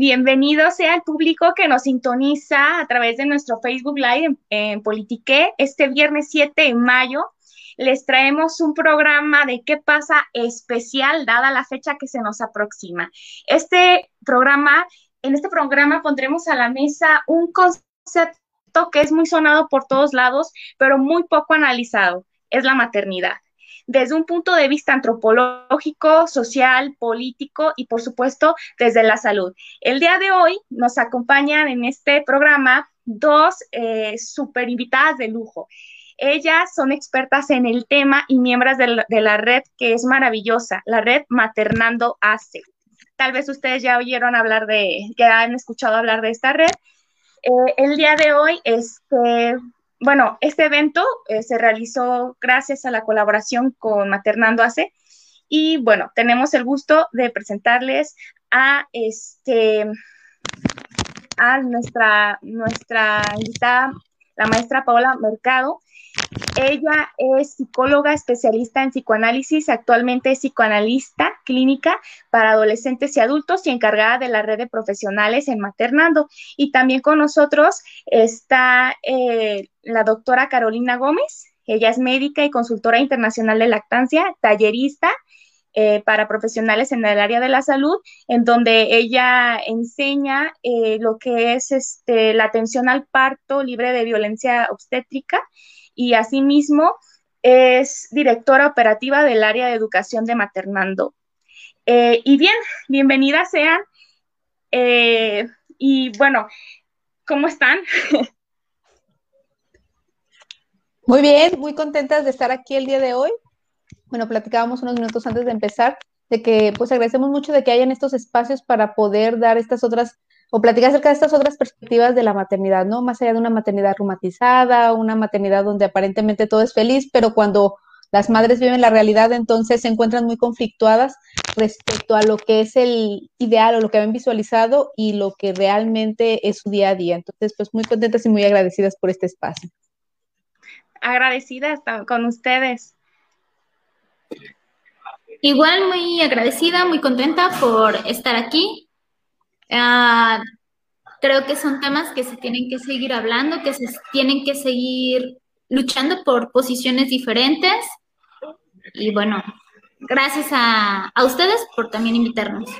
Bienvenido sea el público que nos sintoniza a través de nuestro Facebook Live en, Politique este viernes 7 de mayo. Les traemos un programa de qué pasa especial dada la fecha que se nos aproxima. Este programa, en este programa pondremos a la mesa un concepto que es muy sonado por todos lados, pero muy poco analizado, es la maternidad desde un punto de vista antropológico, social, político y por supuesto desde la salud. El día de hoy nos acompañan en este programa dos eh, super invitadas de lujo. Ellas son expertas en el tema y miembros de la, red que es maravillosa, la red Maternando ACE. Tal vez ustedes ya oyeron hablar de, ya han escuchado hablar de esta red. Eh, el día de hoy, este, bueno, este evento eh, se realizó gracias a la colaboración con Maternando ACE y bueno, tenemos el gusto de presentarles a este a nuestra nuestra invitada, la maestra Paola Mercado. Ella es psicóloga especialista en psicoanálisis, actualmente es psicoanalista clínica para adolescentes y adultos y encargada de la red de profesionales en Maternando. Y también con nosotros está eh, la doctora Carolina Gómez. Ella es médica y consultora internacional de lactancia, tallerista eh, para profesionales en el área de la salud, en donde ella enseña eh, lo que es este, la atención al parto libre de violencia obstétrica y asimismo es directora operativa del área de educación de Maternando. Eh, y bien, bienvenidas sean. Eh, y bueno, ¿cómo están? Muy bien, muy contentas de estar aquí el día de hoy. Bueno, platicábamos unos minutos antes de empezar de que pues agradecemos mucho de que hayan estos espacios para poder dar estas otras o platicar acerca de estas otras perspectivas de la maternidad, ¿no? Más allá de una maternidad reumatizada, una maternidad donde aparentemente todo es feliz, pero cuando las madres viven la realidad, entonces se encuentran muy conflictuadas respecto a lo que es el ideal o lo que habían visualizado y lo que realmente es su día a día. Entonces, pues muy contentas y muy agradecidas por este espacio. Agradecidas con ustedes. Igual muy agradecida, muy contenta por estar aquí Ah, creo que son temas que se tienen que seguir hablando, que se tienen que seguir luchando por posiciones diferentes. Y bueno, gracias a, a ustedes por también invitarnos.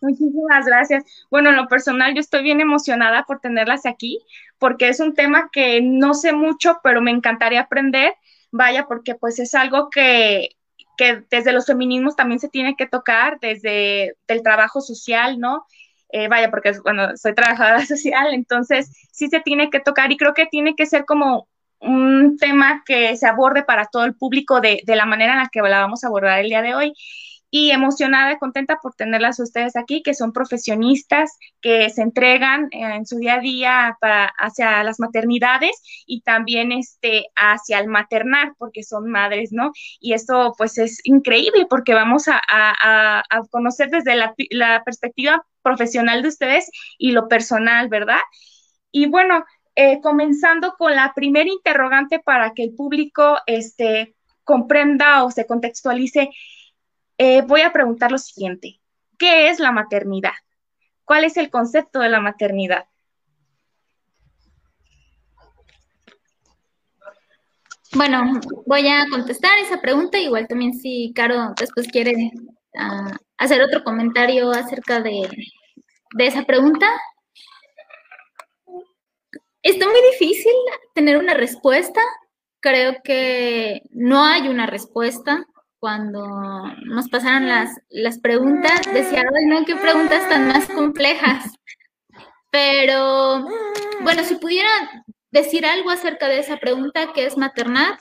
Muchísimas gracias. Bueno, en lo personal yo estoy bien emocionada por tenerlas aquí, porque es un tema que no sé mucho, pero me encantaría aprender. Vaya, porque pues es algo que, que desde los feminismos también se tiene que tocar, desde el trabajo social, ¿no? Eh, vaya, porque bueno, soy trabajadora social, entonces sí se tiene que tocar y creo que tiene que ser como un tema que se aborde para todo el público de, de la manera en la que la vamos a abordar el día de hoy y emocionada y contenta por tenerlas ustedes aquí, que son profesionistas que se entregan en su día a día para, hacia las maternidades y también este, hacia el maternar, porque son madres, ¿no? Y esto pues es increíble porque vamos a, a, a conocer desde la, la, perspectiva profesional de ustedes y lo personal, ¿verdad? Y bueno, eh, comenzando con la primera interrogante para que el público este, comprenda o se contextualice eh, voy a preguntar lo siguiente. ¿Qué es la maternidad? ¿Cuál es el concepto de la maternidad? Bueno, voy a contestar esa pregunta. Igual también si Caro después quiere ah, hacer otro comentario acerca de, de esa pregunta. Está muy difícil tener una respuesta. Creo que no hay una respuesta cuando nos pasaron las, las preguntas, decía, ay, no, qué preguntas tan más complejas. Pero, bueno, si pudiera decir algo acerca de esa pregunta que es maternar,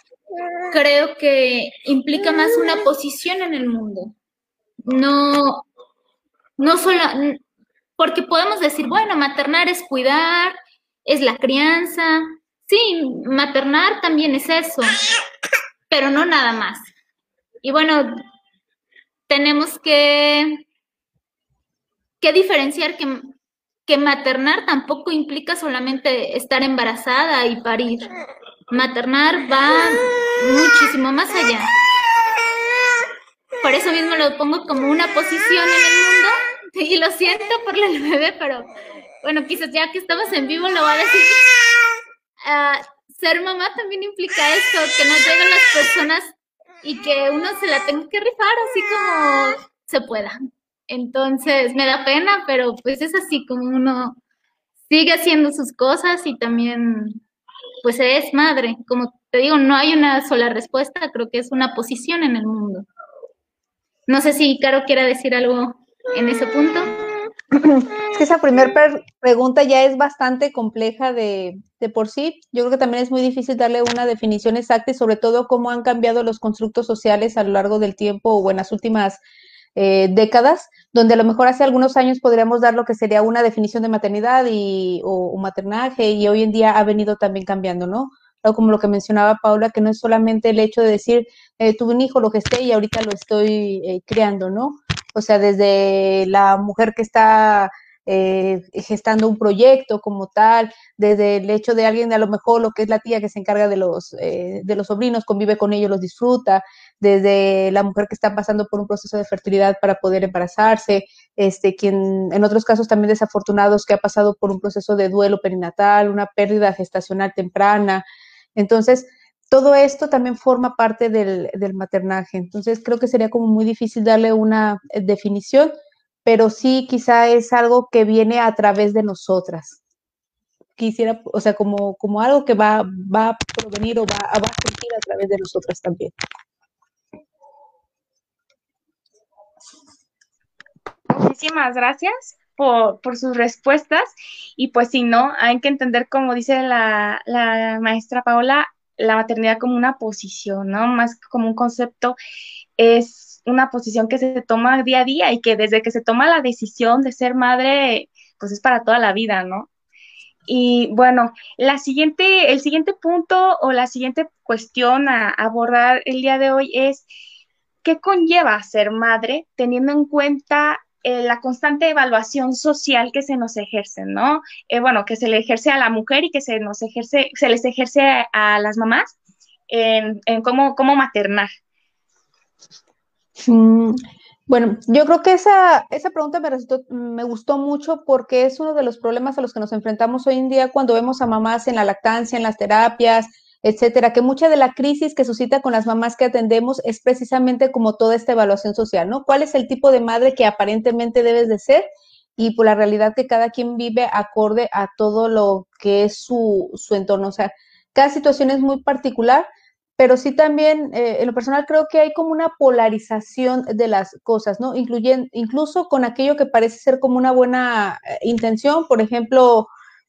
creo que implica más una posición en el mundo. No, no solo, porque podemos decir, bueno, maternar es cuidar, es la crianza. Sí, maternar también es eso, pero no nada más. Y bueno, tenemos que, que diferenciar que, que maternar tampoco implica solamente estar embarazada y parir. Maternar va muchísimo más allá. Por eso mismo lo pongo como una posición en el mundo y lo siento por el bebé, pero bueno, quizás ya que estamos en vivo lo voy a decir. Ah, ser mamá también implica esto, que no lleguen las personas y que uno se la tenga que rifar así como se pueda. Entonces, me da pena, pero pues es así como uno sigue haciendo sus cosas y también, pues es madre. Como te digo, no hay una sola respuesta, creo que es una posición en el mundo. No sé si Caro quiera decir algo en ese punto. Es que esa primera pregunta ya es bastante compleja de, de, por sí. Yo creo que también es muy difícil darle una definición exacta y sobre todo cómo han cambiado los constructos sociales a lo largo del tiempo o en las últimas eh, décadas, donde a lo mejor hace algunos años podríamos dar lo que sería una definición de maternidad y, o, maternaje y hoy en día ha venido también cambiando, ¿no? como lo que mencionaba Paula, que no es solamente el hecho de decir, eh, tuve un hijo, lo gesté y ahorita lo estoy eh, criando, ¿no? O sea, desde la mujer que está eh, gestando un proyecto como tal, desde el hecho de alguien, a lo mejor lo que es la tía que se encarga de los, eh, de los sobrinos, convive con ellos, los disfruta, desde la mujer que está pasando por un proceso de fertilidad para poder embarazarse, este, quien en otros casos también desafortunados que ha pasado por un proceso de duelo perinatal, una pérdida gestacional temprana. Entonces, todo esto también forma parte del, del maternaje. Entonces, creo que sería como muy difícil darle una eh, definición pero sí quizá es algo que viene a través de nosotras. Quisiera, o sea, como, como algo que va, va a provenir o va, va a surgir a través de nosotras también. Muchísimas gracias por, por, sus respuestas. Y pues si no, hay que entender, como dice la, la, maestra Paola, la maternidad como una posición, ¿no? Más como un concepto, es una posición que se toma día a día y que desde que se toma la decisión de ser madre, pues es para toda la vida, ¿no? Y bueno, la siguiente, el siguiente punto o la siguiente cuestión a abordar el día de hoy es qué conlleva ser madre teniendo en cuenta eh, la constante evaluación social que se nos ejerce, ¿no? Eh, bueno, que se le ejerce a la mujer y que se nos ejerce, se les ejerce a, las mamás en, cómo, cómo maternar. Mm, bueno, yo creo que esa, esa pregunta me, me gustó mucho porque es uno de los problemas a los que nos enfrentamos hoy en día cuando vemos a mamás en la lactancia, en las terapias, etcétera, que mucha de la crisis que suscita con las mamás que atendemos es precisamente como toda esta evaluación social, ¿no? ¿Cuál es el tipo de madre que aparentemente debes de ser? Y por la realidad que cada quien vive acorde a todo lo que es su, su entorno. O sea, cada situación es muy particular, pero sí también, eh, en lo personal, creo que hay como una polarización de las cosas, ¿no? Incluyen, incluso con aquello que parece ser como una buena eh, intención, por ejemplo,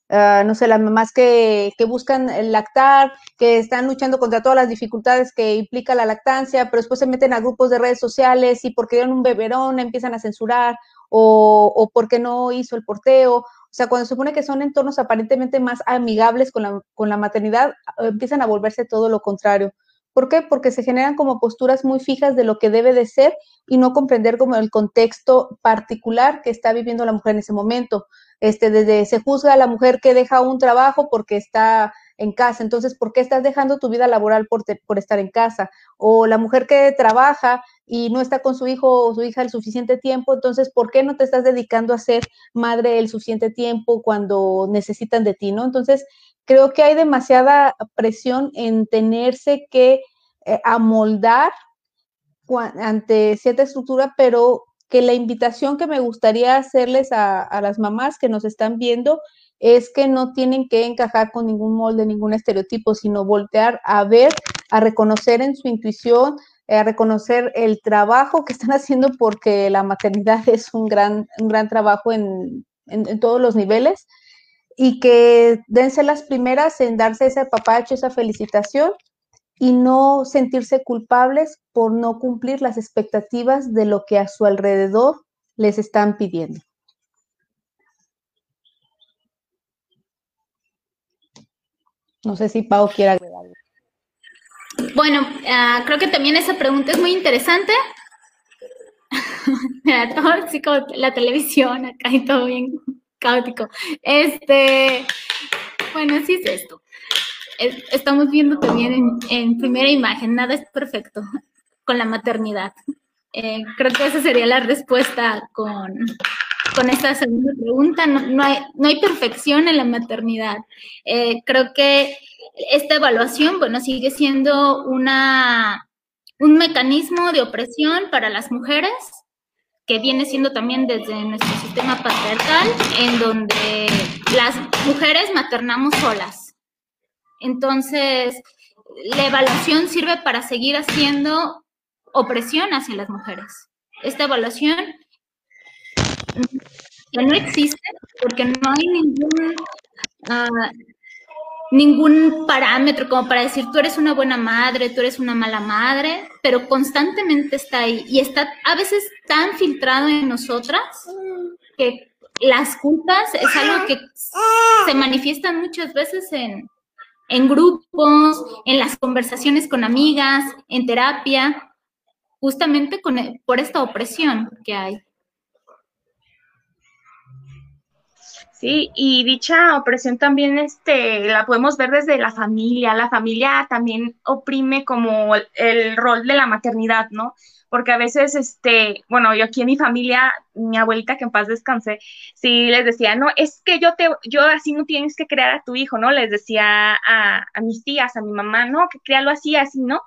ah, no sé, las mamás que, que, buscan lactar, que están luchando contra todas las dificultades que implica la lactancia, pero después se meten a grupos de redes sociales y porque dieron un beberón empiezan a censurar, o, o porque no hizo el porteo, o sea, cuando se supone que son entornos aparentemente más amigables con la, con la maternidad, empiezan a volverse todo lo contrario. ¿Por qué? Porque se generan como posturas muy fijas de lo que debe de ser y no comprender como el contexto particular que está viviendo la mujer en ese momento. Este, desde se juzga a la mujer que deja un trabajo porque está en casa. Entonces, ¿por qué estás dejando tu vida laboral por, estar en casa? O la mujer que trabaja y no está con su hijo o su hija el suficiente tiempo, entonces, ¿por qué no te estás dedicando a ser madre el suficiente tiempo cuando necesitan de ti, no? Entonces, creo que hay demasiada presión en tenerse que eh, amoldar ante cierta estructura, pero que la invitación que me gustaría hacerles a, a las mamás que nos están viendo es que no tienen que encajar con ningún molde, ningún estereotipo, sino voltear a ver, a reconocer en su intuición, a reconocer el trabajo que están haciendo porque la maternidad es un gran, un gran trabajo en, en, todos los niveles y que dense las primeras en darse ese papacho, esa felicitación y no sentirse culpables por no cumplir las expectativas de lo que a su alrededor les están pidiendo. No sé si Pau quiere agregar algo. Bueno, uh, creo que también esa pregunta es muy interesante. Mira, todo así la televisión acá y todo bien caótico. Este, bueno, así es esto. Estamos viendo también en, primera imagen, nada es perfecto con la maternidad. Eh, creo que esa sería la respuesta con, con esta segunda pregunta. No, hay, no hay perfección en la maternidad. Eh, creo que esta evaluación, bueno, sigue siendo una, un mecanismo de opresión para las mujeres que viene siendo también desde nuestro sistema patriarcal, en donde las mujeres maternamos solas. Entonces, la evaluación sirve para seguir haciendo opresión hacia las mujeres. Esta evaluación ya no existe porque no hay ningún, uh, ningún parámetro como para decir tú eres una buena madre, tú eres una mala madre, pero constantemente está ahí y está a veces tan filtrado en nosotras que las culpas es algo que se manifiesta muchas veces en, en grupos, en las conversaciones con amigas, en terapia, justamente con, por esta opresión que hay. Sí, y dicha opresión también este, la podemos ver desde la familia. La familia también oprime como el, rol de la maternidad, ¿no? Porque a veces, este, bueno, yo aquí en mi familia, mi abuelita, que en paz descanse, sí les decía, no, es que yo te, yo así no tienes que crear a tu hijo, ¿no? Les decía a, a mis tías, a mi mamá, no, que créalo así, así, ¿no?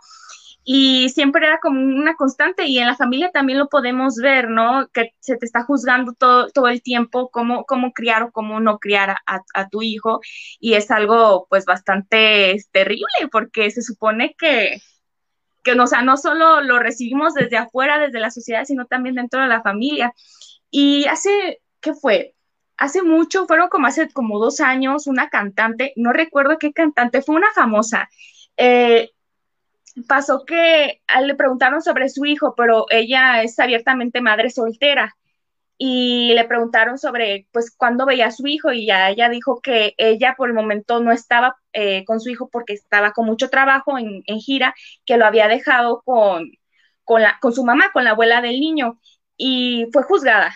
Y siempre era como una constante y en la familia también lo podemos ver, ¿no? Que se te está juzgando todo, todo el tiempo cómo, cómo criar o cómo no criar a, tu hijo y es algo pues bastante terrible porque se supone que, que o sea, no solo lo recibimos desde afuera, desde la sociedad, sino también dentro de la familia. Y hace, ¿qué fue? Hace mucho, fueron como hace como dos años, una cantante, no recuerdo qué cantante, fue una famosa. Eh, pasó que le preguntaron sobre su hijo, pero ella es abiertamente madre soltera. Y le preguntaron sobre, pues, cuándo veía a su hijo y ya ella dijo que ella por el momento no estaba eh, con su hijo porque estaba con mucho trabajo en, gira, que lo había dejado con, con, la, con su mamá, con la abuela del niño. Y fue juzgada,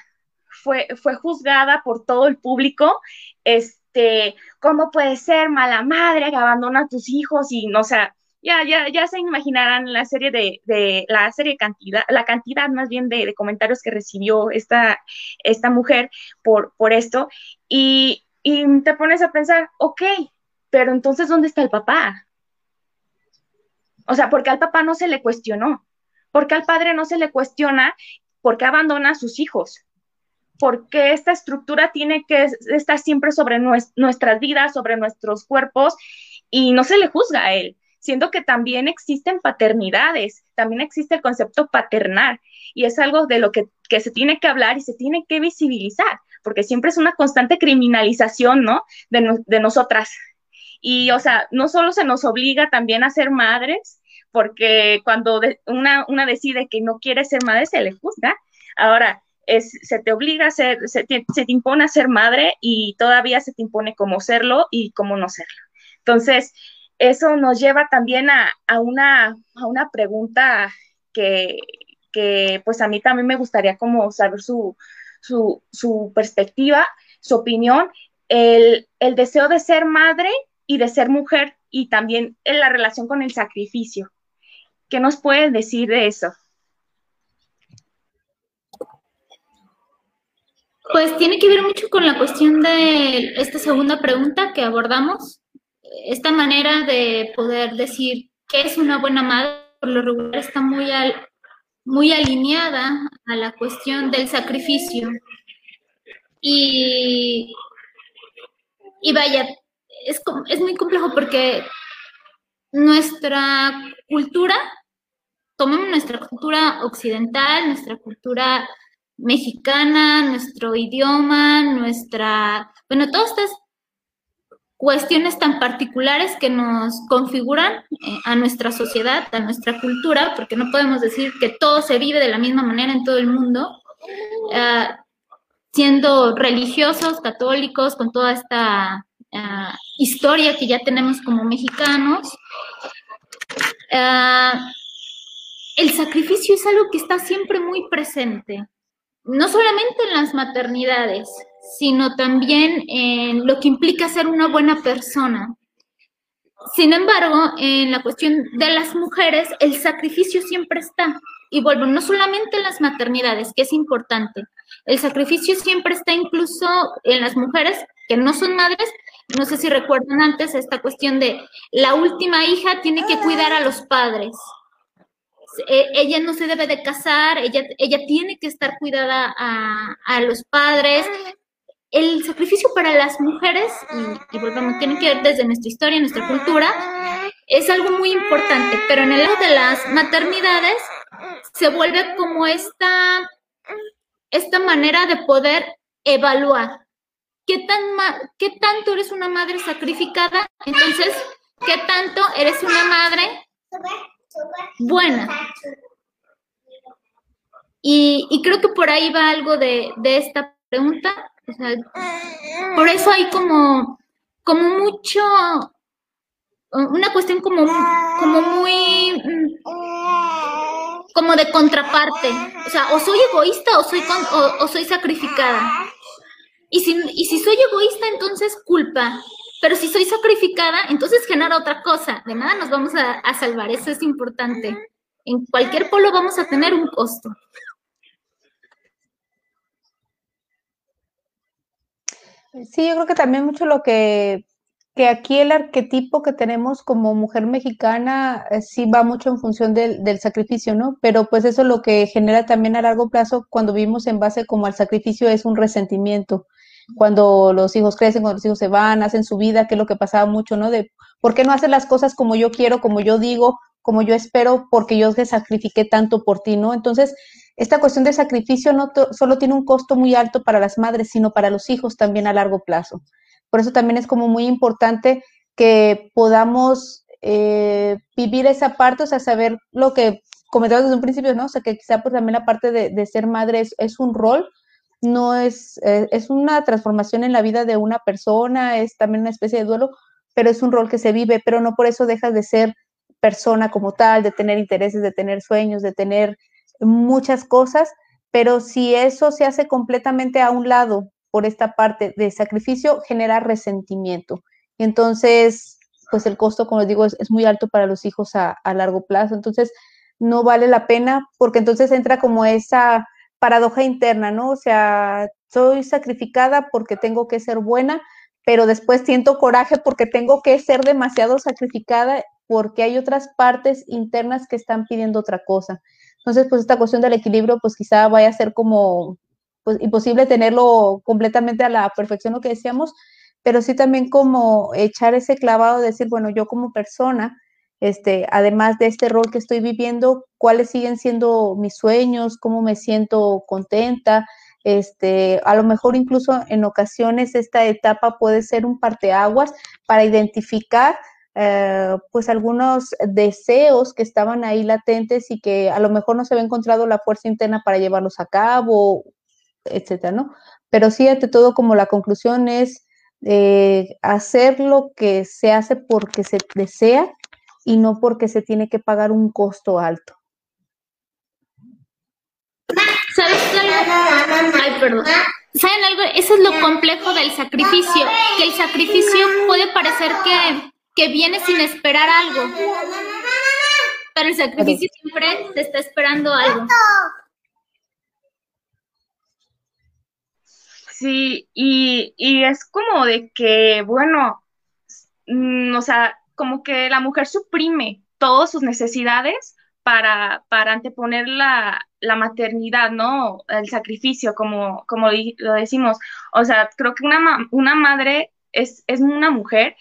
fue, fue juzgada por todo el público, este, ¿cómo puede ser mala madre que abandona a tus hijos? Y no, o sea, ya, ya, ya se imaginarán la serie de, de la serie cantidad, la cantidad más bien de, comentarios que recibió esta, esta mujer por, por esto. Y, y te pones a pensar, ok, pero entonces, ¿dónde está el papá? O sea, porque al papá no se le cuestionó, porque al padre no se le cuestiona por qué abandona a sus hijos, porque esta estructura tiene que estar siempre sobre nuestras vidas, sobre nuestros cuerpos, y no se le juzga a él siendo que también existen paternidades, también existe el concepto paternal y es algo de lo que, se tiene que hablar y se tiene que visibilizar, porque siempre es una constante criminalización, ¿no? De, nosotras. Y, o sea, no solo se nos obliga también a ser madres, porque cuando una, una decide que no quiere ser madre, se le juzga. Ahora, es, se te obliga a ser, se te, se te impone a ser madre y todavía se te impone cómo serlo y cómo no serlo. Entonces, eso nos lleva también a, una, pregunta que, pues a mí también me gustaría como saber su, perspectiva, su opinión, el, deseo de ser madre y de ser mujer y también en la relación con el sacrificio. ¿Qué nos pueden decir de eso? Pues tiene que ver mucho con la cuestión de esta segunda pregunta que abordamos, esta manera de poder decir que es una buena madre, por lo regular está muy, muy alineada a la cuestión del sacrificio. Y, y vaya, es, es muy complejo porque nuestra cultura, tomemos nuestra cultura occidental, nuestra cultura mexicana, nuestro idioma, nuestra, bueno, todas estas cuestiones tan particulares que nos configuran eh, a nuestra sociedad, a nuestra cultura, porque no podemos decir que todo se vive de la misma manera en todo el mundo, eh, siendo religiosos, católicos, con toda esta eh, historia que ya tenemos como mexicanos. el sacrificio es algo que está siempre muy presente, no solamente en las maternidades, sino también en lo que implica ser una buena persona. Sin embargo, en la cuestión de las mujeres, el sacrificio siempre está. y vuelvo, no solamente en las maternidades, que es importante, el sacrificio siempre está incluso en las mujeres que no son madres. No sé si recuerdan antes esta cuestión de la última hija tiene que cuidar a los padres. E, ella no se debe de casar, ella, ella tiene que estar cuidada a, a los padres, el sacrificio para las mujeres, y, volvemos, tiene que ver desde nuestra historia, nuestra cultura, es algo muy importante, pero en el lado de las maternidades se vuelve como esta, esta manera de poder evaluar qué, tan qué tanto eres una madre sacrificada, entonces, qué tanto eres una madre buena. Y, y creo que por ahí va algo de, de esta pregunta por eso hay como, como mucho, una cuestión como, como muy, como de contraparte. O sea, o soy egoísta o soy, o, soy sacrificada. Y si, y si soy egoísta, entonces culpa. Pero si soy sacrificada, entonces genera otra cosa. De nada nos vamos a salvar. Eso es importante. En cualquier polo vamos a tener un costo. Sí, yo creo que también mucho lo que, que aquí el arquetipo que tenemos como mujer mexicana eh, sí va mucho en función del, del, sacrificio, ¿no? Pero pues eso lo que genera también a largo plazo cuando vivimos en base como al sacrificio es un resentimiento. Cuando los hijos crecen, cuando los hijos se van, hacen su vida, que es lo que pasaba mucho, ¿no? De por qué no hacer las cosas como yo quiero, como yo digo, como yo espero, porque yo te sacrifiqué tanto por ti, ¿no? Entonces, esta cuestión de sacrificio no solo tiene un costo muy alto para las madres, sino para los hijos también a largo plazo. Por eso también es como muy importante que podamos eh, vivir esa parte, o sea, saber lo que comentaba desde un principio, ¿no? O sea, que quizá pues también la parte de, ser madre es, un rol, no es, eh, es una transformación en la vida de una persona, es también una especie de duelo, pero es un rol que se vive, pero no por eso dejas de ser persona como tal, de tener intereses, de tener sueños, de tener muchas cosas, pero si eso se hace completamente a un lado por esta parte de sacrificio, genera resentimiento. Entonces, pues el costo, como les digo, es, muy alto para los hijos a, a, largo plazo. Entonces, no vale la pena porque entonces entra como esa paradoja interna, ¿no? O sea, soy sacrificada porque tengo que ser buena, pero después siento coraje porque tengo que ser demasiado sacrificada porque hay otras partes internas que están pidiendo otra cosa. Entonces, pues esta cuestión del equilibrio, pues quizá vaya a ser como pues, imposible tenerlo completamente a la perfección, lo que decíamos, pero sí también como echar ese clavado, de decir, bueno, yo como persona, este, además de este rol que estoy viviendo, cuáles siguen siendo mis sueños, cómo me siento contenta, este, a lo mejor incluso en ocasiones esta etapa puede ser un parteaguas para identificar eh, pues algunos deseos que estaban ahí latentes y que a lo mejor no se había encontrado la fuerza interna para llevarlos a cabo, etcétera, ¿no? Pero sí, ante todo, como la conclusión es eh, hacer lo que se hace porque se desea y no porque se tiene que pagar un costo alto. ¿Sabes algo? Ay, perdón. ¿Saben algo? Eso es lo complejo del sacrificio, que el sacrificio puede parecer que que viene sin esperar algo. Pero el sacrificio siempre te está esperando algo. Sí, y, y es como de que, bueno, mm, o sea, como que la mujer suprime todas sus necesidades para, para anteponer la, la, maternidad, ¿no? El sacrificio, como, como lo decimos. O sea, creo que una, una madre es, es una mujer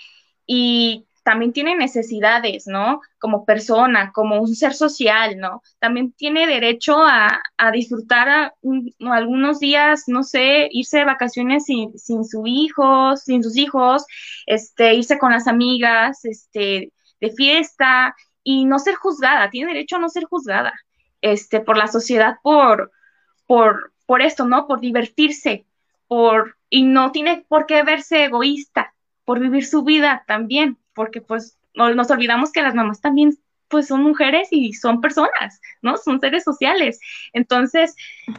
y también tiene necesidades, ¿no? Como persona, como un ser social, ¿no? También tiene derecho a, disfrutar algunos días, no sé, irse de vacaciones sin, sin su hijo, sin sus hijos, este, irse con las amigas, este, de fiesta y no ser juzgada, tiene derecho a no ser juzgada, este, por la sociedad, por, por, por esto, ¿no? Por divertirse, por, y no tiene por qué verse egoísta, por vivir su vida también, porque pues nos olvidamos que las mamás también pues son mujeres y son personas, ¿no? Son seres sociales. Entonces,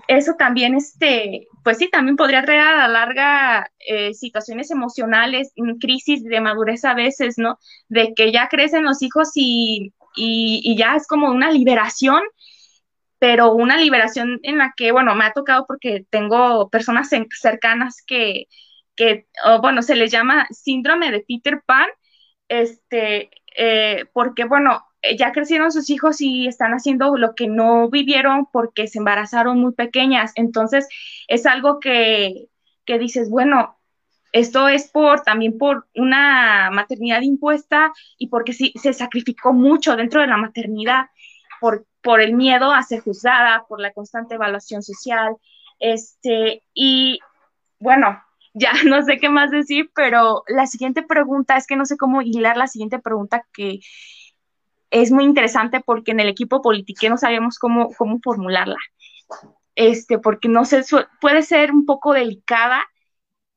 eso también, este, pues sí, también podría traer a la larga eh, situaciones emocionales, crisis de madurez a veces, ¿no? De que ya crecen los hijos y, y, y ya es como una liberación pero una liberación en la que, bueno, me ha tocado porque tengo personas cercanas que, que bueno, se les llama síndrome de Peter Pan, este, eh, porque, bueno, ya crecieron sus hijos y están haciendo lo que no vivieron porque se embarazaron muy pequeñas. Entonces, es algo que, que dices, bueno, esto es por también por una maternidad impuesta y porque sí, se sacrificó mucho dentro de la maternidad por, por el miedo a ser juzgada, por la constante evaluación social. Este, y bueno, ya no sé qué más decir, pero la siguiente pregunta es que no sé cómo hilar la siguiente pregunta que es muy interesante porque en el equipo político no sabemos cómo, cómo formularla. Este, porque no sé, puede ser un poco delicada,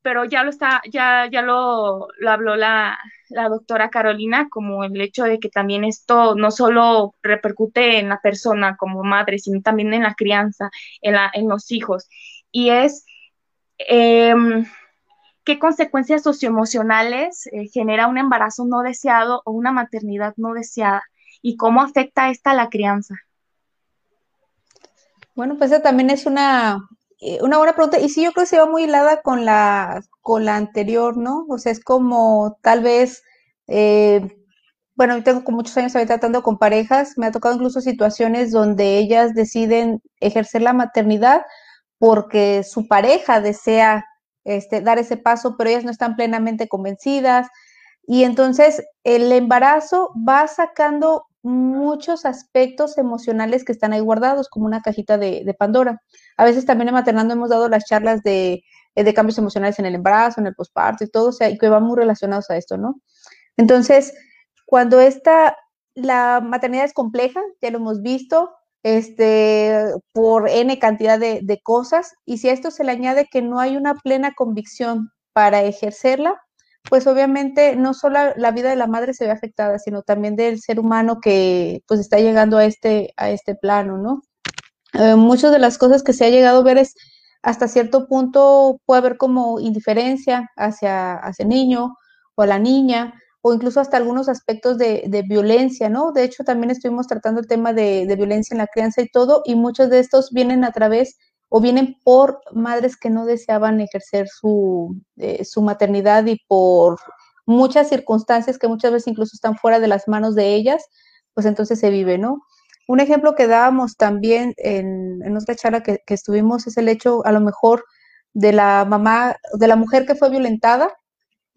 pero ya lo está, ya, ya lo, lo habló la, la, doctora Carolina, como el hecho de que también esto no solo repercute en la persona como madre, sino también en la crianza, en, la, en los hijos. Y es em, qué consecuencias socioemocionales eh, genera un embarazo no deseado o una maternidad no deseada y cómo afecta esta a la crianza. Bueno, pues esa también es una, eh, una buena pregunta. Y sí, yo creo que se va muy hilada con la, con la anterior, ¿no? O sea, es como tal vez, eh, bueno, yo tengo muchos años tratando con parejas, me ha tocado incluso situaciones donde ellas deciden ejercer la maternidad porque su pareja desea este, dar ese paso, pero ellas no están plenamente convencidas. Y entonces el embarazo va sacando muchos aspectos emocionales que están ahí guardados, como una cajita de, Pandora. A veces también en Maternando hemos dado las charlas de, de, cambios emocionales en el embarazo, en el posparto y todo, o sea, que van muy relacionados a esto, ¿no? Entonces, cuando esta, la maternidad es compleja, ya lo hemos visto, este, por N cantidad de, de cosas, y si a esto se le añade que no hay una plena convicción para ejercerla, pues obviamente no solo la vida de la madre se ve afectada, sino también del ser humano que pues está llegando a este, a este plano, ¿no? Eh, muchas de las cosas que se ha llegado a ver es hasta cierto punto puede haber como indiferencia hacia, hacia el niño o la niña, o incluso hasta algunos aspectos de, de violencia, ¿no? De hecho, también estuvimos tratando el tema de, de, violencia en la crianza y todo, y muchos de estos vienen a través o vienen por madres que no deseaban ejercer su, eh, su maternidad y por muchas circunstancias que muchas veces incluso están fuera de las manos de ellas, pues entonces se vive, ¿no? Un ejemplo que dábamos también en, en otra charla que, que, estuvimos es el hecho, a lo mejor, de la mamá, de la mujer que fue violentada,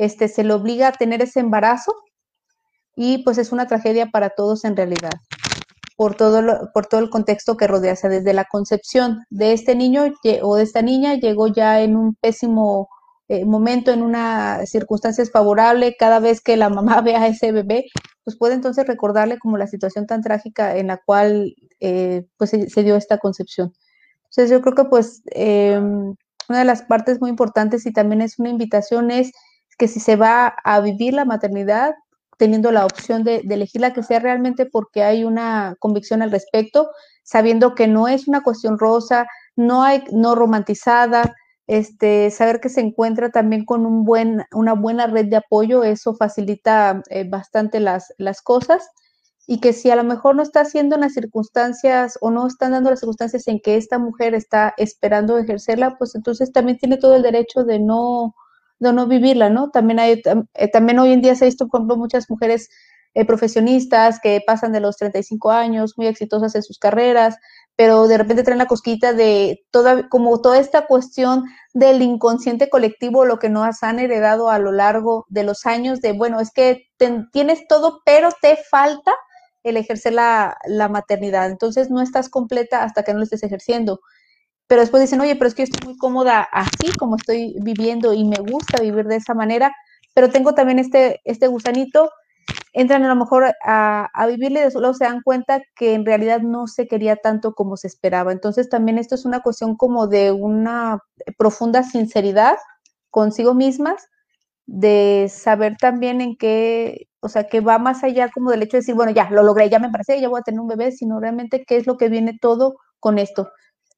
este, se le obliga a tener ese embarazo y pues es una tragedia para todos en realidad por todo, por todo el contexto que rodea, o sea, desde la concepción de este niño o de esta niña llegó ya en un pésimo eh, momento, en una circunstancia desfavorable, cada vez que la mamá ve a ese bebé, pues puede entonces recordarle como la situación tan trágica en la cual eh, pues se, dio esta concepción. Entonces yo creo que pues em, una de las partes muy importantes y también es una invitación es que si se va a vivir la maternidad, teniendo la opción de, de elegirla que sea realmente porque hay una convicción al respecto, sabiendo que no es una cuestión rosa, no hay no romantizada, este, saber que se encuentra también con un buen, una buena red de apoyo, eso facilita eh, bastante las, las cosas. Y que si a lo mejor no está haciendo las circunstancias o no están dando las circunstancias en que esta mujer está esperando ejercerla, pues entonces también tiene todo el derecho de no, de no vivirla, ¿no? También hay, eh, también hoy en día se ha visto, por ejemplo, muchas mujeres eh, profesionistas que pasan de los 35 años, muy exitosas en sus carreras, pero de repente traen la cosquita de toda, como toda esta cuestión del inconsciente colectivo, lo que nos han heredado a lo largo de los años, de, bueno, es que tienes todo, pero te falta el ejercer la, la maternidad. Entonces no estás completa hasta que no lo estés ejerciendo pero después dicen, oye, pero es que estoy muy cómoda así como estoy viviendo y me gusta vivir de esa manera, pero tengo también este, este gusanito, entran a lo mejor a, a vivirle y solo se dan cuenta que en realidad no se quería tanto como se esperaba. Entonces también esto es una cuestión como de una profunda sinceridad consigo mismas, de saber también en qué, o sea, que va más allá como del hecho de decir, bueno, ya, lo logré, ya me parece, ya voy a tener un bebé, sino realmente qué es lo que viene todo con esto.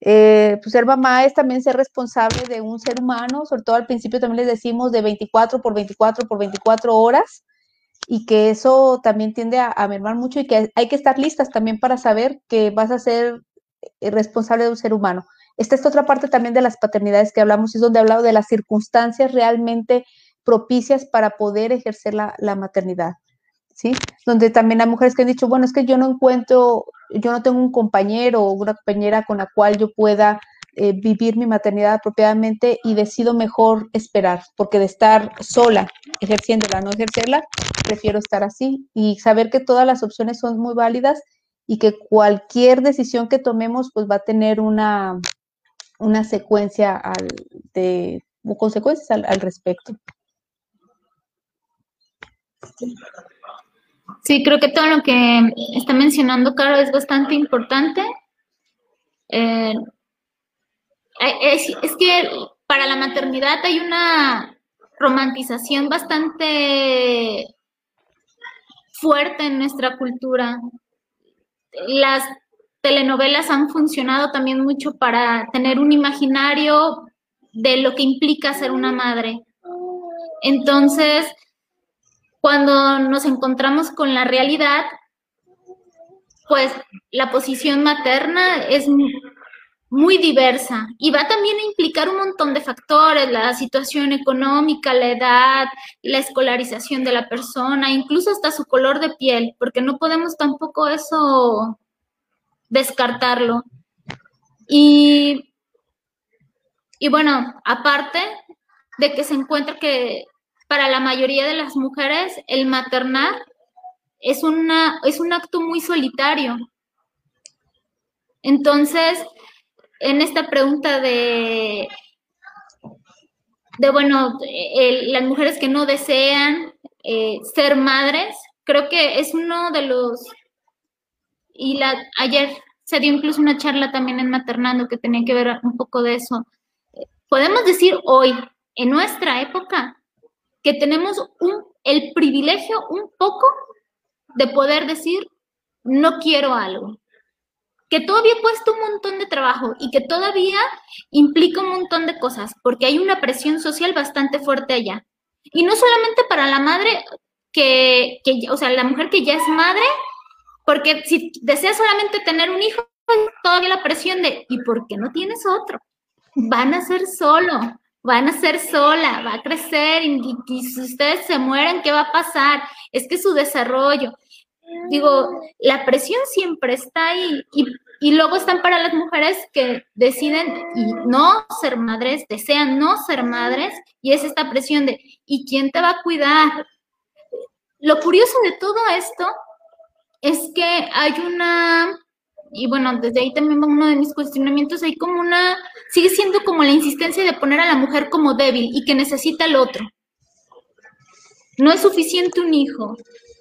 Eh, pues ser mamá es también ser responsable de un ser humano, sobre todo al principio también les decimos de 24 por 24 por 24 horas y que eso también tiende a, mermar mucho y que hay que estar listas también para saber que vas a ser eh, responsable de un ser humano. Esta es otra parte también de las paternidades que hablamos, es donde he hablado de las circunstancias realmente propicias para poder ejercer la, la maternidad. Donde también hay mujeres que han dicho, bueno, es que yo no encuentro, yo no tengo un compañero o una compañera con la cual yo pueda eh, vivir mi maternidad apropiadamente y decido mejor esperar, porque de estar sola, ejerciéndola, no ejercerla, prefiero estar así y saber que todas las opciones son muy válidas y que cualquier decisión que tomemos pues va a tener una, una secuencia al, de consecuencias al, al respecto. Sí, creo que todo lo que está mencionando Caro es bastante importante. Eh, es, es, que para la maternidad hay una romantización bastante fuerte en nuestra cultura. Las telenovelas han funcionado también mucho para tener un imaginario de lo que implica ser una madre. Entonces, cuando nos encontramos con la realidad, pues la posición materna es muy diversa y va también a implicar un montón de factores, la situación económica, la edad, la escolarización de la persona, incluso hasta su color de piel, porque no podemos tampoco eso descartarlo. Y, y bueno, aparte de que se encuentra que para la mayoría de las mujeres el maternar es, una, es un acto muy solitario. Entonces, en esta pregunta de, de bueno, las mujeres que no desean eh, ser madres, creo que es uno de los, y la, ayer se dio incluso una charla también en Maternando que tenía que ver un poco de eso. Podemos decir hoy, en nuestra época, que tenemos un, el privilegio un poco de poder decir, no quiero algo, que todavía cuesta un montón de trabajo y que todavía implica un montón de cosas, porque hay una presión social bastante fuerte allá. Y no solamente para la madre que, que o sea, la mujer que ya es madre, porque si desea solamente tener un hijo, todavía la presión de, ¿y por qué no tienes otro? Van a ser solo, van a ser sola, va a crecer y, si ustedes se mueren, ¿qué va a pasar? Es que su desarrollo, digo, la presión siempre está ahí y, y luego están para las mujeres que deciden no ser madres, desean no ser madres y es esta presión de, ¿y quién te va a cuidar? Lo curioso de todo esto es que hay una y bueno, desde ahí también va uno de mis cuestionamientos, hay como una, sigue siendo como la insistencia de poner a la mujer como débil y que necesita al otro. No es suficiente un hijo,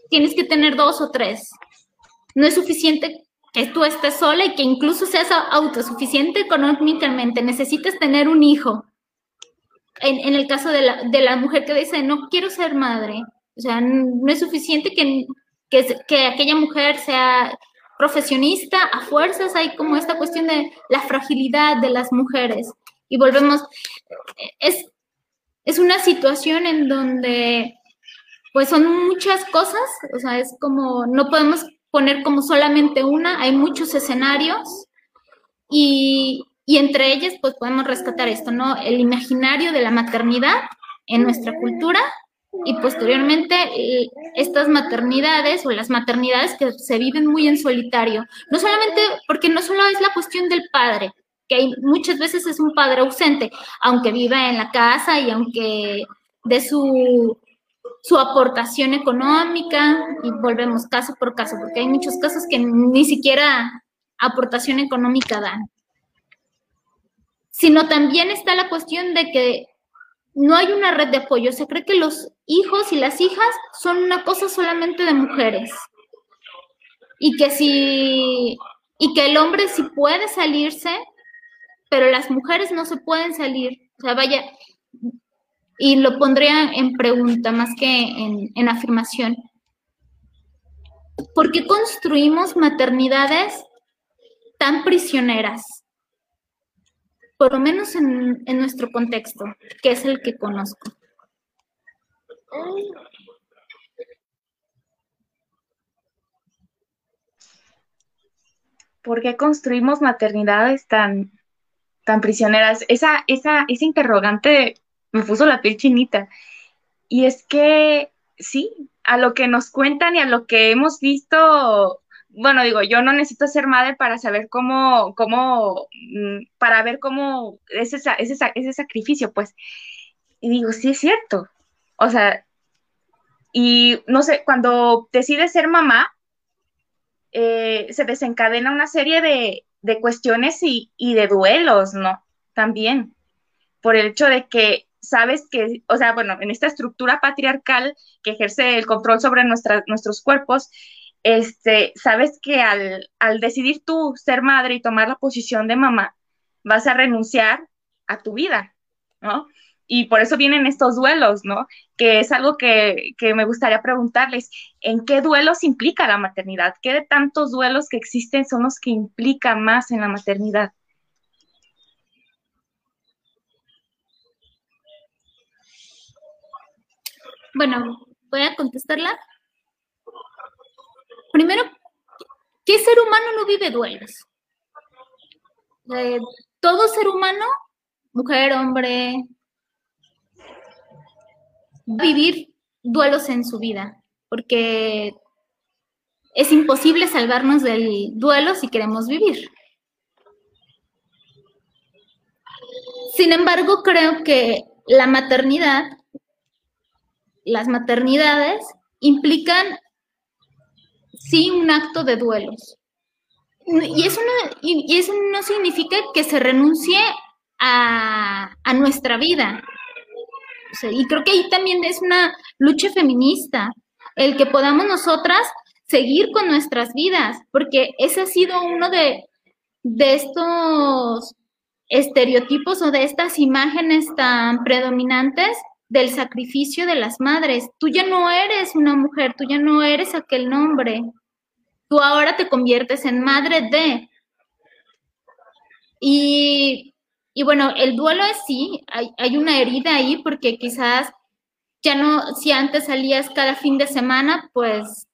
tienes que tener dos o tres. No es suficiente que tú estés sola y que incluso seas autosuficiente económicamente, necesitas tener un hijo. En, en el caso de la, de la, mujer que dice, no quiero ser madre, o sea, no es suficiente que, que, que aquella mujer sea profesionista, a fuerzas hay como esta cuestión de la fragilidad de las mujeres. Y volvemos, es, es una situación en donde pues son muchas cosas, o sea, es como, no podemos poner como solamente una, hay muchos escenarios y, y entre ellas pues podemos rescatar esto, ¿no? El imaginario de la maternidad en nuestra cultura y posteriormente estas maternidades o las maternidades que se viven muy en solitario, no solamente porque no solo es la cuestión del padre, que hay, muchas veces es un padre ausente, aunque viva en la casa y aunque de su, su aportación económica, y volvemos caso por caso, porque hay muchos casos que ni siquiera aportación económica dan, sino también está la cuestión de que no hay una red de apoyo. Se cree que los hijos y las hijas son una cosa solamente de mujeres. Y que si y que el hombre sí puede salirse, pero las mujeres no se pueden salir. O sea, vaya, y lo pondría en pregunta más que en, en afirmación. ¿Por qué construimos maternidades tan prisioneras? Por lo menos en, nuestro contexto, que es el que conozco. ¿por qué construimos maternidades tan, tan prisioneras? Esa, esa, ese interrogante me puso la piel chinita. Y es que, sí, a lo que nos cuentan y a lo que hemos visto, bueno, digo, yo no necesito ser madre para saber cómo, cómo, mm, para ver cómo es ese, ese sacrificio, pues. Y digo, sí es cierto. O sea, y no sé, cuando decides ser mamá, eh, se desencadena una serie de, cuestiones y, de duelos, ¿no? También, por el hecho de que sabes que, o sea, bueno, en esta estructura patriarcal que ejerce el control sobre nuestros cuerpos, este, sabes que al, al decidir tú ser madre y tomar la posición de mamá, vas a renunciar a tu vida, ¿no? y por eso vienen estos duelos, ¿no? Que es algo que, me gustaría preguntarles, ¿en qué duelos implica la maternidad? ¿Qué de tantos duelos que existen son los que implican más en la maternidad? Bueno, voy a contestarla. Primero, ¿qué ser humano no vive duelos? Eh, todo ser humano, mujer, hombre, vivir duelos en su vida, porque es imposible salvarnos del duelo si queremos vivir. Sin embargo, creo que la maternidad, las maternidades implican sí un acto de duelos. Y eso no, y eso no significa que se renuncie a, a nuestra vida, y creo que ahí también es una lucha feminista, el que podamos nosotras seguir con nuestras vidas, porque ese ha sido uno de, de estos estereotipos o de estas imágenes tan predominantes del sacrificio de las madres. Tú ya no eres una mujer, tú ya no eres aquel nombre. Tú ahora te conviertes en madre de. Y y bueno, el duelo es sí, hay, una herida ahí porque quizás ya no, si antes salías cada fin de semana, pues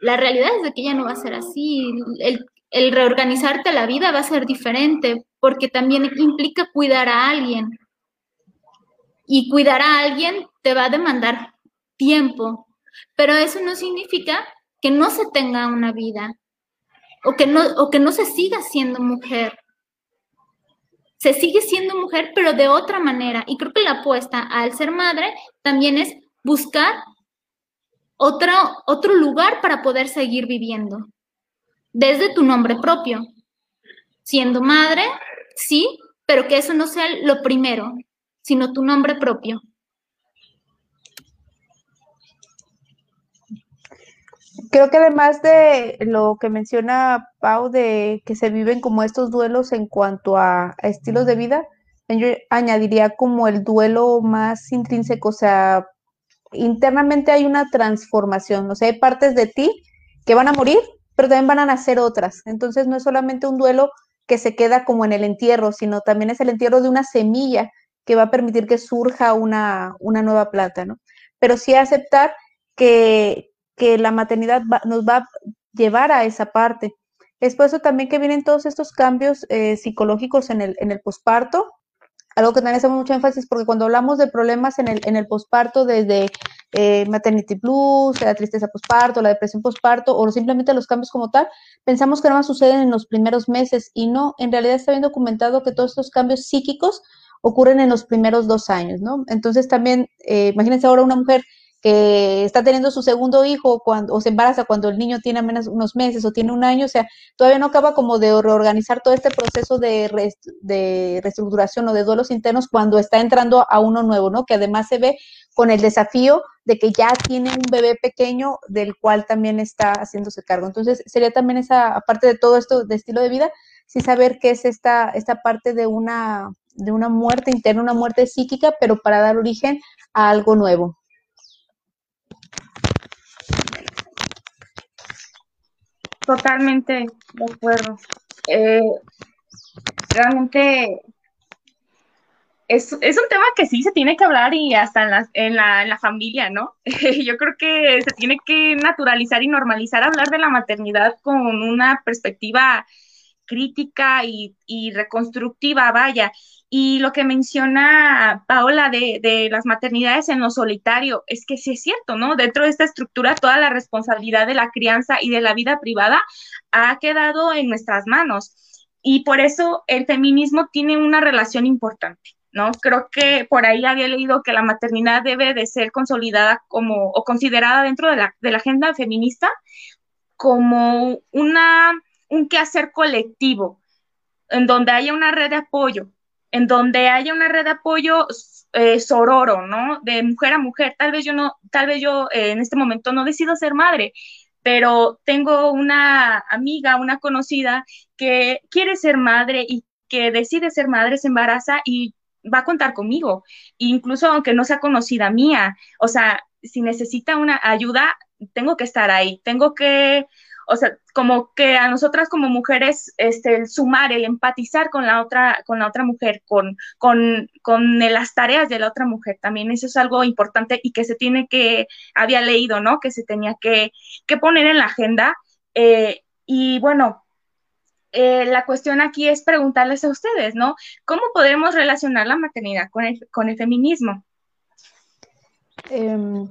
la realidad es de que ya no va a ser así. El, el reorganizarte la vida va a ser diferente porque también implica cuidar a alguien. Y cuidar a alguien te va a demandar tiempo, pero eso no significa que no se tenga una vida o que no, o que no se siga siendo mujer se sigue siendo mujer, pero de otra manera. Y creo que la apuesta al ser madre también es buscar otro, otro lugar para poder seguir viviendo, desde tu nombre propio. Siendo madre, sí, pero que eso no sea lo primero, sino tu nombre propio. creo que además de lo que menciona Pau de que se viven como estos duelos en cuanto a, estilos de vida, yo añadiría como el duelo más intrínseco, o sea, internamente hay una transformación, o sea, hay partes de ti que van a morir, pero también van a nacer otras. Entonces no es solamente un duelo que se queda como en el entierro, sino también es el entierro de una semilla que va a permitir que surja una, una nueva planta, ¿no? Pero sí aceptar que, que la maternidad nos va a llevar a esa parte. Es por eso también que vienen todos estos cambios eh, psicológicos en el, en el posparto, algo que también hacemos mucho énfasis porque cuando hablamos de problemas en el, en el posparto, desde eh, maternity blues, la tristeza posparto, la depresión posparto o simplemente los cambios como tal, pensamos que nada más suceden en los primeros meses y no, en realidad está bien documentado que todos estos cambios psíquicos ocurren en los primeros dos años, ¿no? Entonces también, eh, imagínense ahora una mujer que está teniendo su segundo hijo cuando, o se embaraza cuando el niño tiene apenas unos meses o tiene un año, o sea, todavía no acaba como de reorganizar todo este proceso de, de reestructuración o de duelos internos cuando está entrando a uno nuevo, ¿no? Que además se ve con el desafío de que ya tiene un bebé pequeño del cual también está haciéndose cargo. Entonces, sería también esa, aparte de todo esto de estilo de vida, sí saber qué es esta, esta parte de una, de una muerte interna, una muerte psíquica, pero para dar origen a algo nuevo. Totalmente de acuerdo. Eh, realmente es, un tema que sí se tiene que hablar y hasta en la, en la, en la familia, ¿no? Yo creo que se tiene que naturalizar y normalizar hablar de la maternidad con una perspectiva crítica y, y reconstructiva, vaya. Y lo que menciona Paola de, de, las maternidades en lo solitario, es que sí es cierto, ¿no? Dentro de esta estructura, toda la responsabilidad de la crianza y de la vida privada ha quedado en nuestras manos. Y por eso el feminismo tiene una relación importante. ¿no? Creo que por ahí había leído que la maternidad debe de ser consolidada como o considerada dentro de la, de la agenda feminista como una, un quehacer colectivo, en donde haya una red de apoyo, en donde haya una red de apoyo eh, sororo, ¿no? De mujer a mujer. Tal vez yo no, tal vez yo eh, en este momento no decido ser madre, pero tengo una amiga, una conocida que quiere ser madre y que decide ser madre, se embaraza y va a contar conmigo, incluso aunque no sea conocida mía, o sea, si necesita una ayuda, tengo que estar ahí, tengo que, o sea, como que a nosotras como mujeres, este, el sumar, el empatizar con la otra, con la otra mujer, con, con, con las tareas de la otra mujer, también eso es algo importante y que se tiene que, había leído, ¿no? Que se tenía que, que poner en la agenda. Eh, y bueno, eh, la cuestión aquí es preguntarles a ustedes, ¿no? ¿Cómo podemos relacionar la maternidad con el, con el feminismo? Em,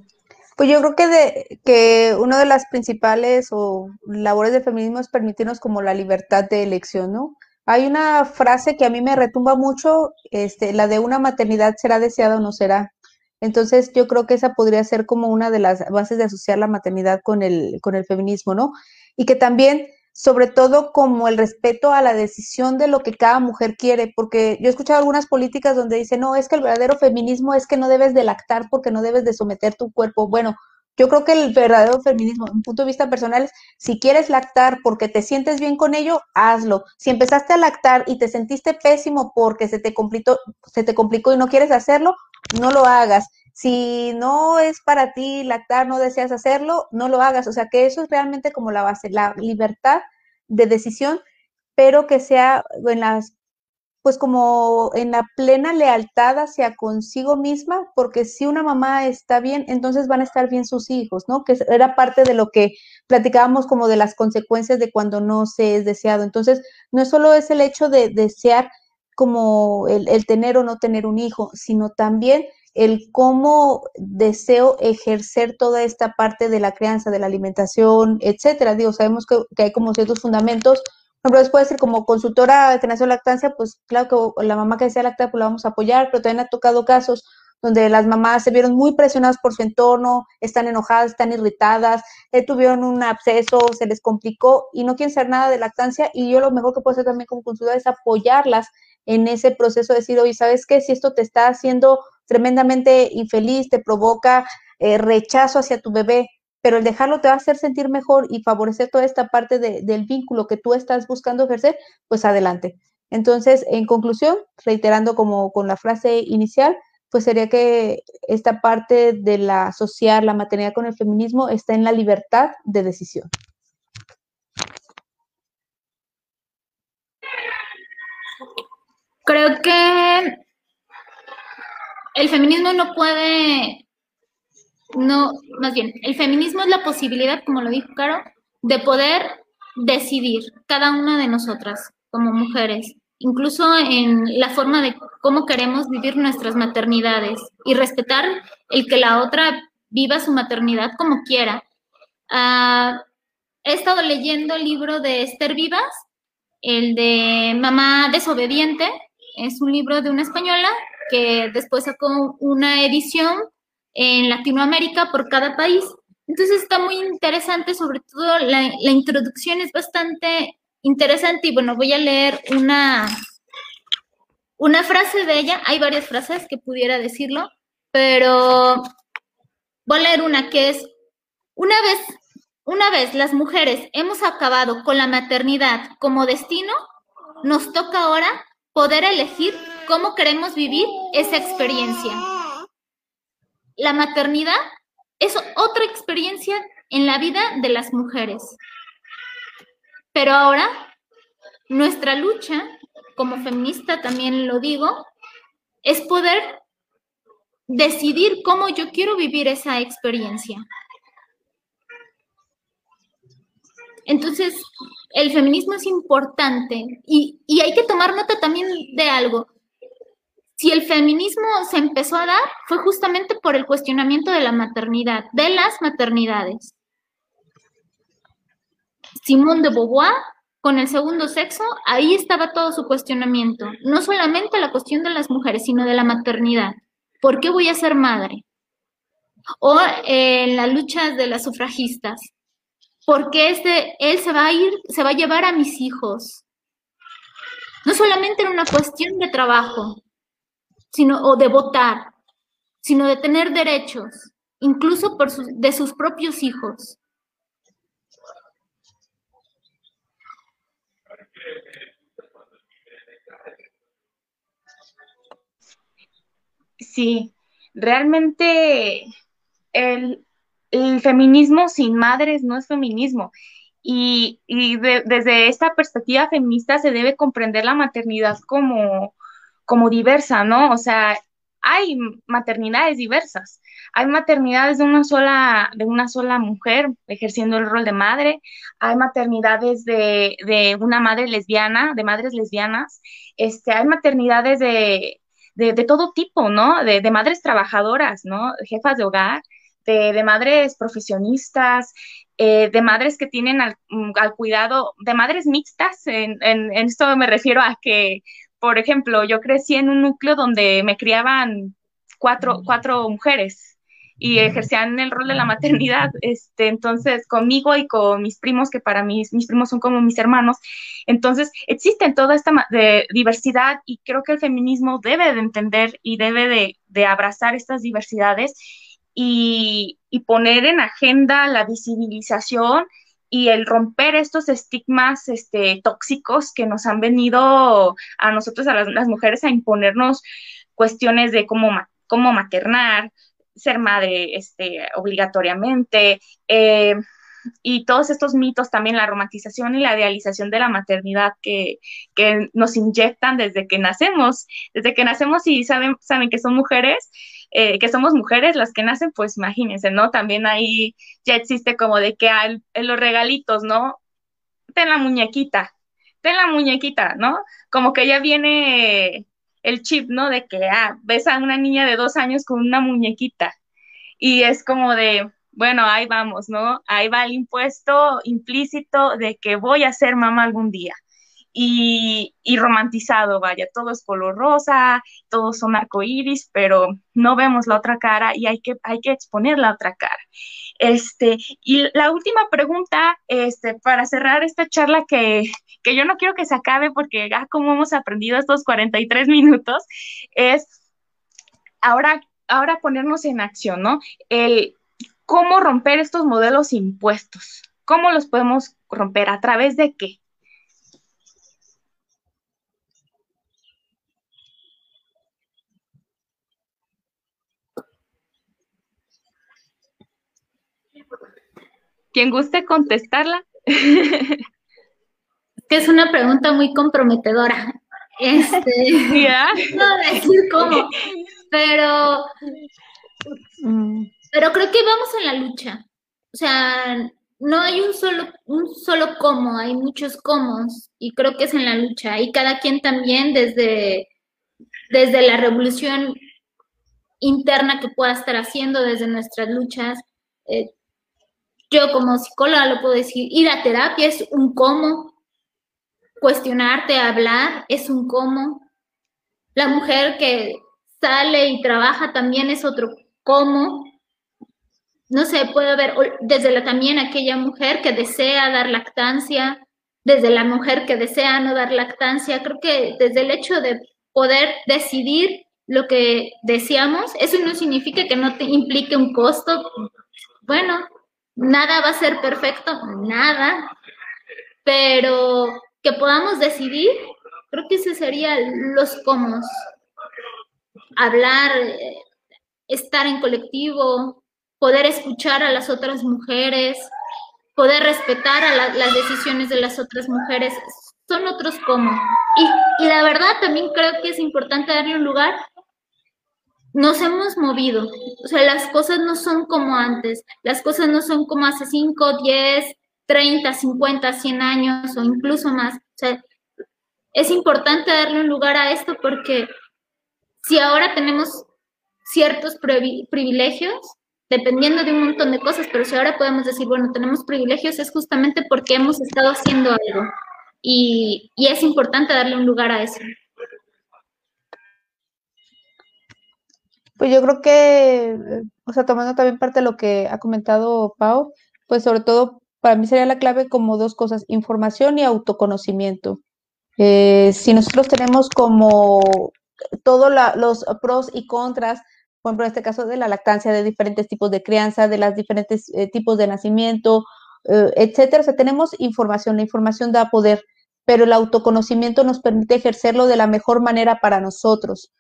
pues yo creo que, de, que una de las principales o labores del feminismo es permitirnos como la libertad de elección, ¿no? Hay una frase que a mí me retumba mucho, este, la de una maternidad será deseada o no será. Entonces yo creo que esa podría ser como una de las bases de asociar la maternidad con el, con el feminismo, ¿no? Y que también sobre todo como el respeto a la decisión de lo que cada mujer quiere, porque yo he escuchado algunas políticas donde dicen, no, es que el verdadero feminismo es que no debes de lactar porque no debes de someter tu cuerpo. Bueno, yo creo que el verdadero feminismo, en punto de vista personal, es si quieres lactar porque te sientes bien con ello, hazlo. Si empezaste a lactar y te sentiste pésimo porque se te complicó, se te complicó y no quieres hacerlo, no lo hagas. Si no es para ti lactar, no deseas hacerlo, no lo hagas. O sea, que eso es realmente como la base, la libertad de decisión, pero que sea en las, pues como en la plena lealtad hacia consigo misma, porque si una mamá está bien, entonces van a estar bien sus hijos, ¿no? Que era parte de lo que platicábamos como de las consecuencias de cuando no se es deseado. Entonces, no solo es el hecho de desear como el, el tener o no tener un hijo, sino también el cómo deseo ejercer toda esta parte de la crianza, de la alimentación, etcétera. Digo, sabemos que, hay como ciertos fundamentos. Por ejemplo, después ser como consultora de tenación lactancia, pues claro que la mamá que desea lactar, pues la vamos a apoyar, pero también ha tocado casos donde las mamás se vieron muy presionadas por su entorno, están enojadas, están irritadas, eh, tuvieron un absceso, se les complicó y no quieren saber nada de lactancia y yo lo mejor que puedo hacer también como consultora es apoyarlas en ese proceso de decir, oye, ¿sabes qué? Si esto te está haciendo tremendamente infeliz, te provoca eh, rechazo hacia tu bebé, pero el dejarlo te va a hacer sentir mejor y favorecer toda esta parte del vínculo que tú estás buscando ejercer, pues adelante. Entonces, en conclusión, reiterando como con la frase inicial, pues sería que esta parte de la asociar la maternidad con el feminismo está en la libertad de decisión. Creo que el feminismo no puede, no, más bien, el feminismo es la posibilidad, como lo dijo Caro, de poder decidir cada una de nosotras como mujeres, incluso en la forma de cómo queremos vivir nuestras maternidades y respetar el que la otra viva su maternidad como quiera. Ah, he estado leyendo el libro de Esther Vivas, el de Mamá desobediente, es un libro de una española que después sacó una edición en Latinoamérica por cada país. Entonces está muy interesante, sobre todo la, la introducción es bastante interesante y bueno, voy a leer una, una frase de ella, hay varias frases que pudiera decirlo, pero voy a leer una que es, una vez, una vez las mujeres hemos acabado con la maternidad como destino, nos toca ahora poder elegir cómo queremos vivir esa experiencia. La maternidad es otra experiencia en la vida de las mujeres. Pero ahora, nuestra lucha, como feminista también lo digo, es poder decidir cómo yo quiero vivir esa experiencia. Entonces, el feminismo es importante y, hay que tomar nota también de algo. Si el feminismo se empezó a dar, fue justamente por el cuestionamiento de la maternidad, de las maternidades. Simone de Beauvoir, con el segundo sexo, ahí estaba todo su cuestionamiento. No solamente la cuestión de las mujeres, sino de la maternidad. ¿Por qué voy a ser madre? O en las luchas de las sufragistas. ¿Por qué este, él se va a ir, se va a llevar a mis hijos? No solamente era una cuestión de trabajo, sino, o de votar, sino de tener derechos, incluso por de sus propios hijos. Sí, realmente el, feminismo sin madres no es feminismo. Y, desde esta perspectiva feminista se debe comprender la maternidad como, como diversa, ¿no? O sea, hay maternidades diversas. Hay maternidades de una sola, de una sola mujer ejerciendo el rol de madre. Hay maternidades de, de una madre lesbiana, de madres lesbianas. Este, hay maternidades de, de, todo tipo, ¿no? De, madres trabajadoras, ¿no? Jefas de hogar, de, madres profesionistas, eh, de madres que tienen mm, al, cuidado, de madres mixtas. En, en, esto me refiero a que, por ejemplo, yo crecí en un núcleo donde me criaban cuatro, cuatro mujeres y ejercían el rol de la maternidad, este, entonces conmigo y con mis primos, que para mí mis primos son como mis hermanos, entonces existe toda esta diversidad y creo que el feminismo debe de entender y debe de, de abrazar estas diversidades y, y, poner en agenda la visibilización y el romper estos estigmas este, tóxicos que nos han venido a nosotros, a las, las mujeres, a imponernos cuestiones de cómo, cómo maternar, ser madre este, obligatoriamente, eh, y todos estos mitos también, la romantización y la idealización de la maternidad que, nos inyectan desde que nacemos, desde que nacemos y saben, saben que son mujeres, eh, que somos mujeres las que nacen, pues imagínense, ¿no? También ahí ya existe como de que hay los regalitos, ¿no? Ten la muñequita, ten la muñequita, ¿no? Como que ya viene el chip, ¿no? De que, ah, ves a una niña de dos años con una muñequita y es como de, bueno, ahí vamos, ¿no? Ahí va el impuesto implícito de que voy a ser mamá algún día. Y, romantizado, vaya, todo es color rosa, todos son arcoíris, pero no vemos la otra cara y hay que, hay que exponer la otra cara. Este, y la última pregunta, este, para cerrar esta charla que, que yo no quiero que se acabe porque ya como hemos aprendido estos 43 minutos, es ahora, ahora ponernos en acción, ¿no? El cómo romper estos modelos impuestos. ¿Cómo los podemos romper? ¿A través de qué? Quien guste contestarla. que es una pregunta muy comprometedora. Este, no decir cómo, pero, mm. pero creo que vamos en la lucha. O sea, no hay un solo, un solo cómo, hay muchos cómo, y creo que es en la lucha. Y cada quien también desde, desde la revolución interna que pueda estar haciendo, desde nuestras luchas. Eh, yo como psicóloga lo puedo decir, ir a terapia es un cómo, cuestionarte, hablar, es un cómo. La mujer que sale y trabaja también es otro cómo. No sé, puede haber desde también aquella mujer que desea dar lactancia, desde la mujer que desea no dar lactancia. Creo que desde el hecho de poder decidir lo que deseamos, eso no significa que no te implique un costo. Bueno, nada va a ser perfecto, nada, pero que podamos decidir, creo que ese sería los cómo. Hablar, estar en colectivo, poder escuchar a las otras mujeres, poder respetar a las decisiones de las otras mujeres, son otros cómo. Y la verdad también creo que es importante darle un lugar nos hemos movido. O sea, las cosas no son como antes. Las cosas no son como hace 5, 10, 30, 50, 100 años o incluso más. O sea, es importante darle un lugar a esto porque si ahora tenemos ciertos privilegios, dependiendo de un montón de cosas, pero si ahora podemos decir, bueno, tenemos privilegios, es justamente porque hemos estado haciendo algo. Y, y es importante darle un lugar a eso. Pues yo creo que, o sea, tomando también parte de lo que ha comentado Pau, pues sobre todo para mí sería la clave como dos cosas, información y autoconocimiento. Eh, si nosotros tenemos como todos los pros y contras, por ejemplo, en este caso de la lactancia, de diferentes tipos de crianza, de los diferentes eh, tipos de nacimiento, eh, etcétera, o sea, tenemos información, la información da poder, pero el autoconocimiento nos permite ejercerlo de la mejor manera para nosotros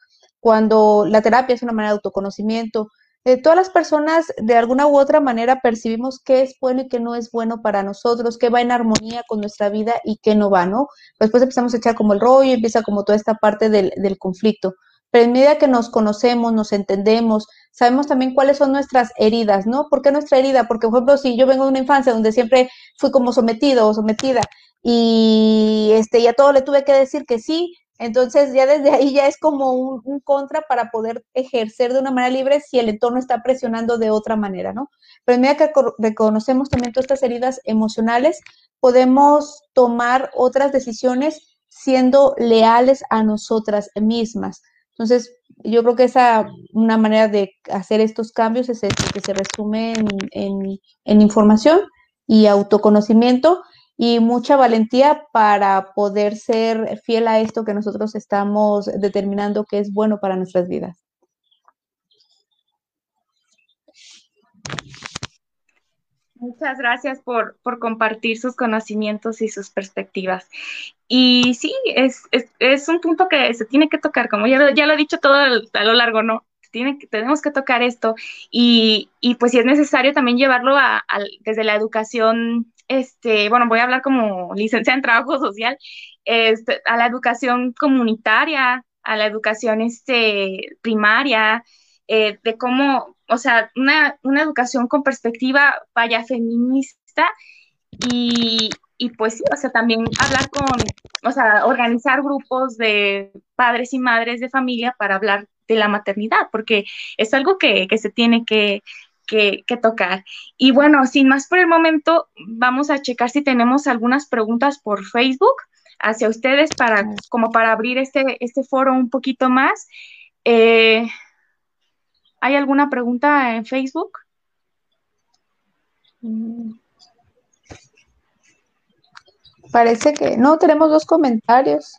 cuando la terapia es una manera de autoconocimiento. Eh, todas las personas de alguna u otra manera percibimos qué es bueno y qué no es bueno para nosotros, qué va en armonía con nuestra vida y qué no va, ¿no? Después empezamos a echar como el rollo, empieza como toda esta parte del, del conflicto. Pero en medida que nos conocemos, nos entendemos, sabemos también cuáles son nuestras heridas, ¿no? ¿Por qué nuestra herida? Porque, por ejemplo, si yo vengo de una infancia donde siempre fui como sometido o sometida y este, y a todo le tuve que decir que sí, entonces ya desde ahí ya es como un, contra para poder ejercer de una manera libre si el entorno está presionando de otra manera, ¿no? Pero en medida que reconocemos también todas estas heridas emocionales, podemos tomar otras decisiones siendo leales a nosotras mismas. Entonces, yo creo que esa una manera de hacer estos cambios es esto, que se resume en, en información y autoconocimiento y mucha valentía para poder ser fiel a esto que nosotros estamos determinando que es bueno para nuestras vidas. Muchas gracias por, compartir sus conocimientos y sus perspectivas. Y sí, es, es, un punto que se tiene que tocar, como ya ya lo he dicho todo a lo largo, ¿no? Tiene, tenemos que tocar esto y, y pues si es necesario también llevarlo a, desde la educación este, bueno, voy a hablar como licenciada en trabajo social, este, a la educación comunitaria, a la educación este, primaria, eh, de cómo, o sea, una, una, educación con perspectiva vaya feminista y, y pues sí, o sea, también hablar con, o sea, organizar grupos de padres y madres de familia para hablar de la maternidad, porque es algo que, que se tiene que, que, tocar. Y bueno, sin más por el momento, vamos a checar si tenemos algunas preguntas por Facebook hacia ustedes para, como para abrir este, este foro un poquito más. Eh, ¿Hay alguna pregunta en Facebook? Parece que no, tenemos dos comentarios.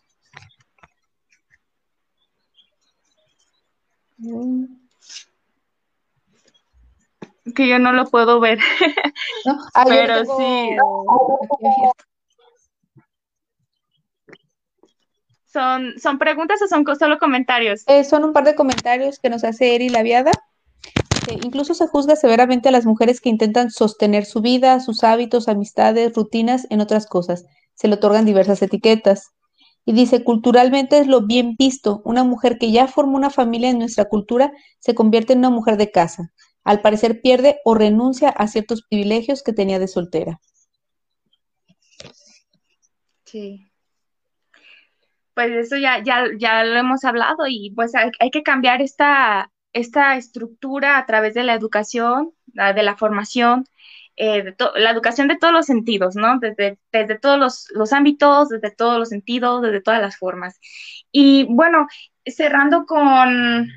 Que yo no lo puedo ver. Ah, Pero sí. ¿Son, ¿Son preguntas o son solo comentarios? Eh, son un par de comentarios que nos hace Eri Laviada. incluso se juzga severamente a las mujeres que intentan sostener su vida, sus hábitos, amistades, rutinas en otras cosas. Se le otorgan diversas etiquetas. Y dice, culturalmente es lo bien visto. Una mujer que ya forma una familia en nuestra cultura se convierte en una mujer de casa al parecer pierde o renuncia a ciertos privilegios que tenía de soltera. Sí. Pues eso ya, ya, ya lo hemos hablado y pues hay, que cambiar esta, esta estructura a través de la educación, de la formación, eh, la educación de todos los sentidos, ¿no? Desde, desde todos los, los, ámbitos, desde todos los sentidos, desde todas las formas. Y bueno, cerrando con,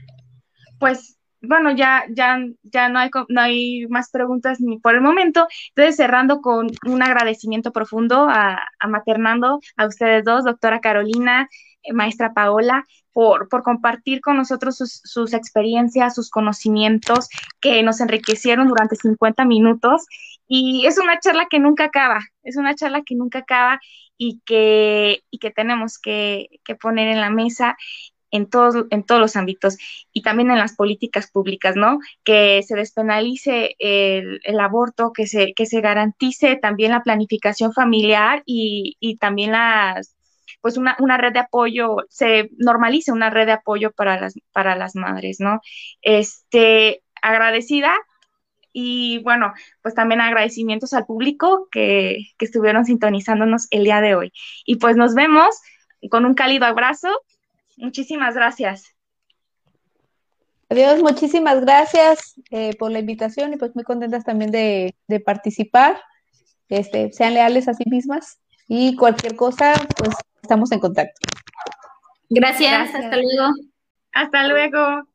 pues, bueno, ya, ya, ya no hay, no hay más preguntas ni por el momento. Entonces, cerrando con un agradecimiento profundo a, a Maternando, a ustedes dos, doctora Carolina, eh, maestra Paola, por, por compartir con nosotros sus, sus, experiencias, sus conocimientos que nos enriquecieron durante 50 minutos. Y es una charla que nunca acaba, es una charla que nunca acaba y que, y que tenemos que, que poner en la mesa en todos, en todos los ámbitos y también en las políticas públicas, ¿no? Que se despenalice el, aborto, que se, que se garantice también la planificación familiar y, y también las, pues una, una, red de apoyo, se normalice una red de apoyo para las, para las madres, ¿no? Este, agradecida y bueno, pues también agradecimientos al público que, que estuvieron sintonizándonos el día de hoy. Y pues nos vemos con un cálido abrazo. Muchísimas gracias. Adiós, muchísimas gracias eh, por la invitación y pues muy contentas también de, de, participar. Este, sean leales a sí mismas y cualquier cosa, pues estamos en contacto. Gracias. gracias. hasta luego. Hasta luego.